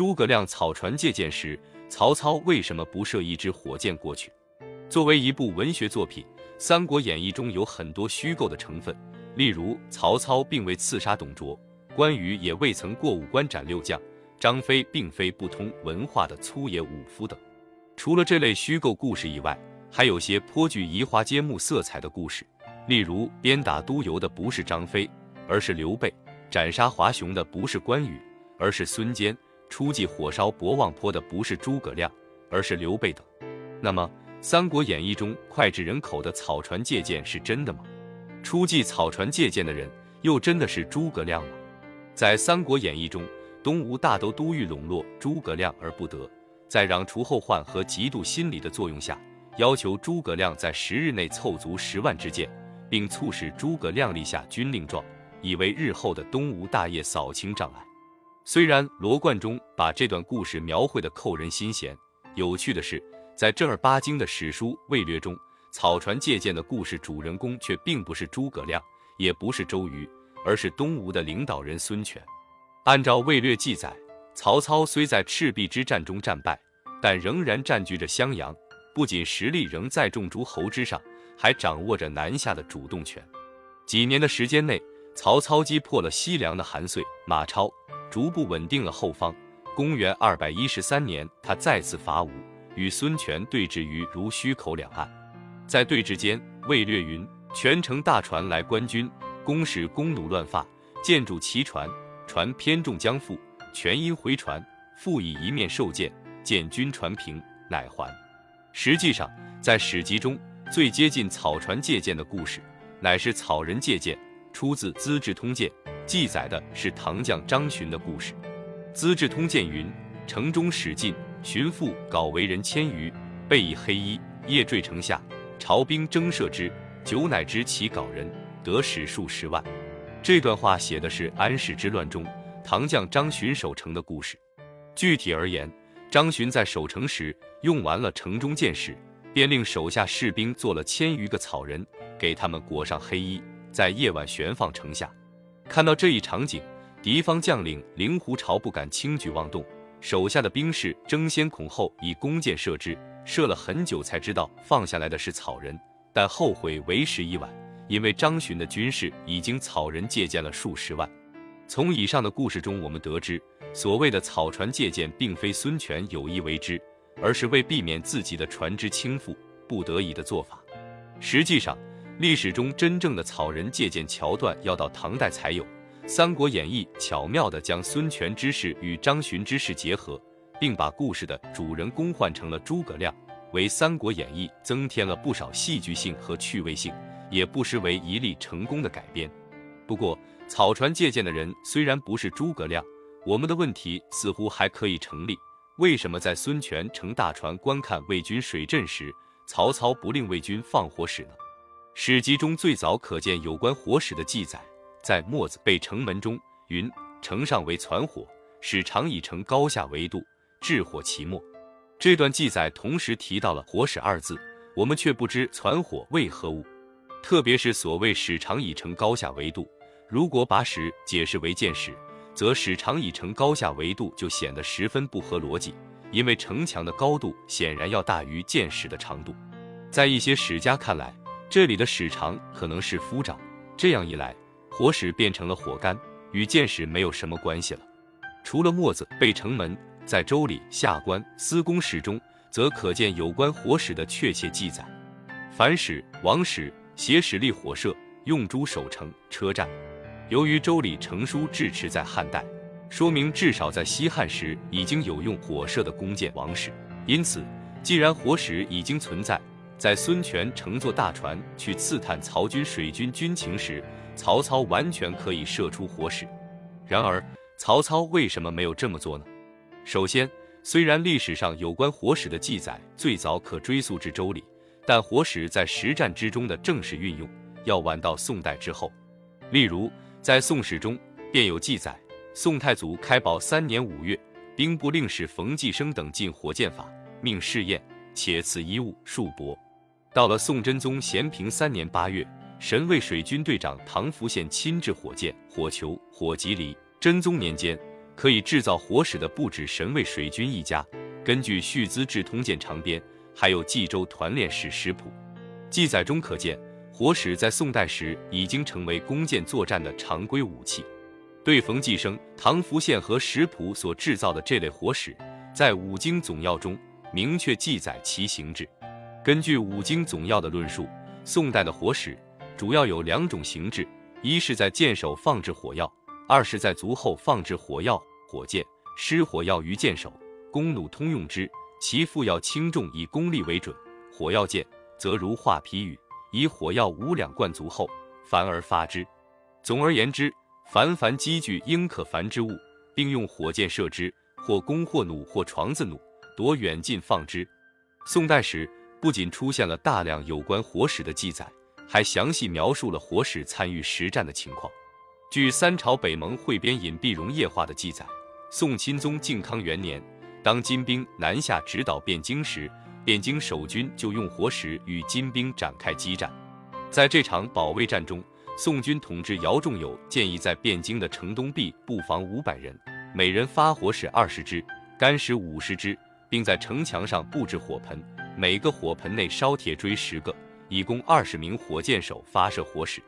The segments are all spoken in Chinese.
诸葛亮草船借箭时，曹操为什么不射一支火箭过去？作为一部文学作品，《三国演义》中有很多虚构的成分，例如曹操并未刺杀董卓，关羽也未曾过五关斩六将，张飞并非不通文化的粗野武夫等。除了这类虚构故事以外，还有些颇具移花接木色彩的故事，例如鞭打督邮的不是张飞，而是刘备；斩杀华雄的不是关羽，而是孙坚；出计火烧博望坡的不是诸葛亮，而是刘备等。那么，《三国演义》中脍炙人口的草船借箭是真的吗？出计草船借箭的人又真的是诸葛亮吗？在《三国演义》中，东吴大都督欲笼络诸葛亮而不得，在攘除后患和嫉妒心理的作用下。要求诸葛亮在十日内凑足十万支箭，并促使诸葛亮立下军令状，以为日后的东吴大业扫清障碍。虽然罗贯中把这段故事描绘的扣人心弦，有趣的是，在正儿八经的史书《魏略》中，草船借箭的故事主人公却并不是诸葛亮，也不是周瑜，而是东吴的领导人孙权。按照《魏略》记载，曹操虽在赤壁之战中战败，但仍然占据着襄阳。不仅实力仍在众诸侯之上，还掌握着南下的主动权。几年的时间内，曹操击破了西凉的韩遂、马超，逐步稳定了后方。公元二百一十三年，他再次伐吴，与孙权对峙于濡须口两岸。在对峙间，魏略云：“权乘大船来观军，公使弓弩乱发，箭住其船，船偏重将覆。权因回船，复以一面受箭，见军船平，乃还。”实际上，在史籍中最接近草船借箭的故事，乃是草人借箭，出自《资治通鉴》，记载的是唐将张巡的故事。《资治通鉴》云：城中使进，巡抚稿为人千余，备以黑衣，夜坠城下，朝兵征射之，久乃知其稿人，得使数十万。这段话写的是安史之乱中唐将张巡守城的故事。具体而言，张巡在守城时用完了城中箭矢，便令手下士兵做了千余个草人，给他们裹上黑衣，在夜晚悬放城下。看到这一场景，敌方将领令狐潮不敢轻举妄动，手下的兵士争先恐后以弓箭射之，射了很久才知道放下来的是草人，但后悔为时已晚，因为张巡的军士已经草人借箭了数十万。从以上的故事中，我们得知。所谓的草船借箭，并非孙权有意为之，而是为避免自己的船只倾覆，不得已的做法。实际上，历史中真正的草人借箭桥段要到唐代才有，《三国演义》巧妙地将孙权之事与张巡之事结合，并把故事的主人公换成了诸葛亮，为《三国演义》增添了不少戏剧性和趣味性，也不失为一例成功的改编。不过，草船借箭的人虽然不是诸葛亮。我们的问题似乎还可以成立：为什么在孙权乘大船观看魏军水阵时，曹操不令魏军放火使呢？史籍中最早可见有关火使的记载，在《墨子备城门》中云：“城上为攒火，使常以城高下为度，置火其末。”这段记载同时提到了“火使”二字，我们却不知攒火为何物。特别是所谓“使常以城高下为度”，如果把“使”解释为箭矢。则使长以城高下维度就显得十分不合逻辑，因为城墙的高度显然要大于箭矢的长度。在一些史家看来，这里的矢长可能是夫长，这样一来，火矢变成了火干，与箭矢没有什么关系了。除了墨子背城门，在周礼下官司公史中，则可见有关火矢的确切记载。凡矢、王矢挟矢立火射，用诸守城、车站。由于周礼成书至迟在汉代，说明至少在西汉时已经有用火射的弓箭王矢，因此，既然火矢已经存在，在孙权乘坐大船去刺探曹军水军军情时，曹操完全可以射出火矢。然而，曹操为什么没有这么做呢？首先，虽然历史上有关火矢的记载最早可追溯至周礼，但火矢在实战之中的正式运用要晚到宋代之后，例如。在《宋史》中便有记载：宋太祖开宝三年五月，兵部令史冯继生等进火箭法，命试验，且赐衣物数帛。到了宋真宗咸平三年八月，神卫水军队长唐福宪亲制火箭、火球、火棘藜。真宗年间，可以制造火矢的不止神卫水军一家。根据《续资治通鉴长编》，还有冀州团练使食谱记载中可见，火矢在宋代时已经成为弓箭作战的常规武器。对冯继生、唐福宪和石谱所制造的这类火矢，在《五经总要》中明确记载其形制。根据《五经总要》的论述，宋代的火矢主要有两种形制：一是在箭首放置火药，二是在足后放置火药、火箭。施火药于箭首，弓弩通用之。其副要轻重以功力为准。火药箭则如画皮羽，以火药五两灌足后，凡而发之。总而言之。凡凡积聚应可繁之物，并用火箭射之，或弓或弩或床子弩，夺远近放之。宋代时不仅出现了大量有关火矢的记载，还详细描述了火矢参与实战的情况。据三朝北盟汇编隐蔽溶液化的记载，宋钦宗靖康元年，当金兵南下直捣汴京时，汴京守军就用火矢与金兵展开激战。在这场保卫战中，宋军统治姚仲友建议在汴京的城东壁布防五百人，每人发火矢二十支，干矢五十支，并在城墙上布置火盆，每个火盆内烧铁锥十个，以供二十名火箭手发射火矢。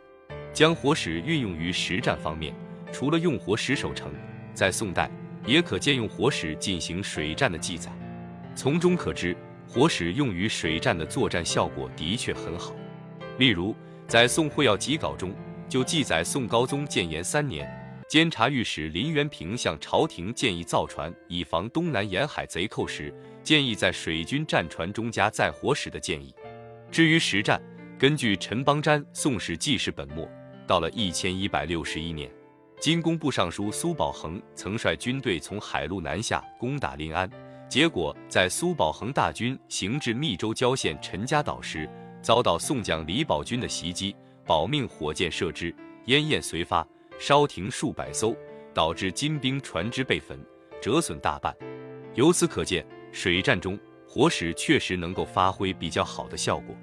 将火矢运用于实战方面，除了用火矢守城，在宋代也可见用火矢进行水战的记载。从中可知，火矢用于水战的作战效果的确很好。例如，在《宋会要集稿》中就记载，宋高宗建炎三年，监察御史林元平向朝廷建议造船以防东南沿海贼寇时，建议在水军战船中加载火矢的建议。至于实战，根据陈邦瞻《宋史纪事本末》，到了一千一百六十一年，金工部尚书苏保恒曾率军队从海路南下攻打临安，结果在苏保恒大军行至密州郊县陈家岛时。遭到宋将李宝军的袭击，保命火箭射之，烟焰随发，烧停数百艘，导致金兵船只被焚，折损大半。由此可见，水战中火矢确实能够发挥比较好的效果。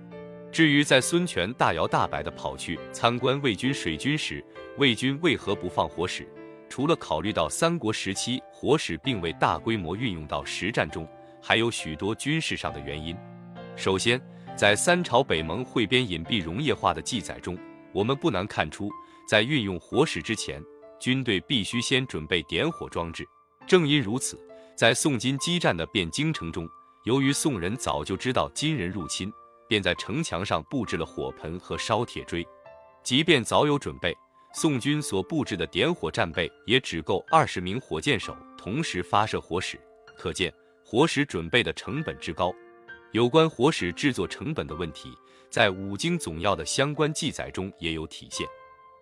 至于在孙权大摇大摆地跑去参观魏军水军时，魏军为何不放火矢？除了考虑到三国时期火矢并未大规模运用到实战中，还有许多军事上的原因。首先，在三朝北盟汇编隐蔽溶液化的记载中，我们不难看出，在运用火矢之前，军队必须先准备点火装置。正因如此，在宋金激战的汴京城中，由于宋人早就知道金人入侵，便在城墙上布置了火盆和烧铁锥。即便早有准备，宋军所布置的点火战备也只够二十名火箭手同时发射火矢，可见火矢准备的成本之高。有关火矢制作成本的问题，在《五经总要》的相关记载中也有体现。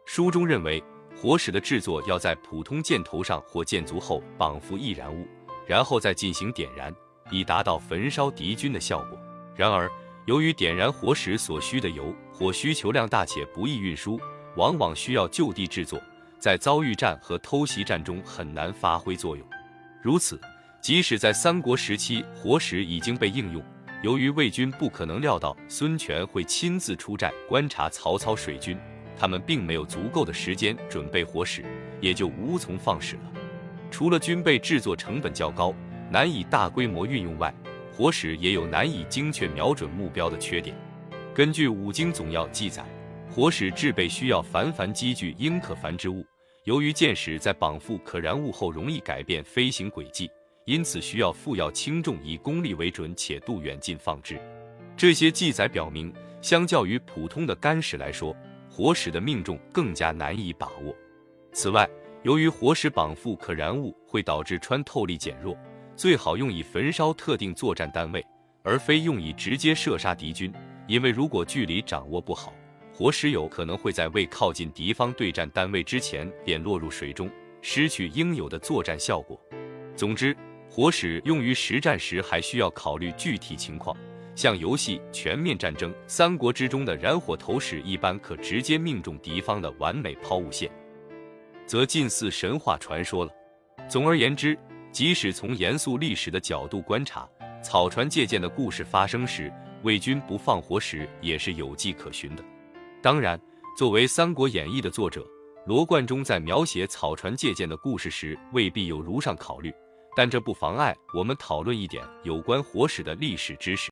书中认为，火矢的制作要在普通箭头上或箭足后绑缚易燃物，然后再进行点燃，以达到焚烧敌军的效果。然而，由于点燃火石所需的油火需求量大且不易运输，往往需要就地制作，在遭遇战和偷袭战中很难发挥作用。如此，即使在三国时期，火石已经被应用。由于魏军不可能料到孙权会亲自出战观察曹操水军，他们并没有足够的时间准备火石，也就无从放矢了。除了军备制作成本较高，难以大规模运用外，火矢也有难以精确瞄准目标的缺点。根据《五经总要》记载，火矢制备需要繁繁积聚应可繁之物，由于箭矢在绑缚可燃物后容易改变飞行轨迹。因此需要副要轻重，以功力为准，且度远近放置。这些记载表明，相较于普通的干矢来说，火矢的命中更加难以把握。此外，由于火矢绑缚可燃物会导致穿透力减弱，最好用以焚烧特定作战单位，而非用以直接射杀敌军。因为如果距离掌握不好，火矢有可能会在未靠近敌方对战单位之前便落入水中，失去应有的作战效果。总之。火矢用于实战时，还需要考虑具体情况。像游戏《全面战争三国》之中的燃火投矢，一般可直接命中敌方的完美抛物线，则近似神话传说了。总而言之，即使从严肃历史的角度观察，草船借箭的故事发生时，魏军不放火矢也是有迹可循的。当然，作为《三国演义》的作者，罗贯中在描写草船借箭的故事时，未必有如上考虑，但这不妨碍我们讨论一点有关火史的历史知识。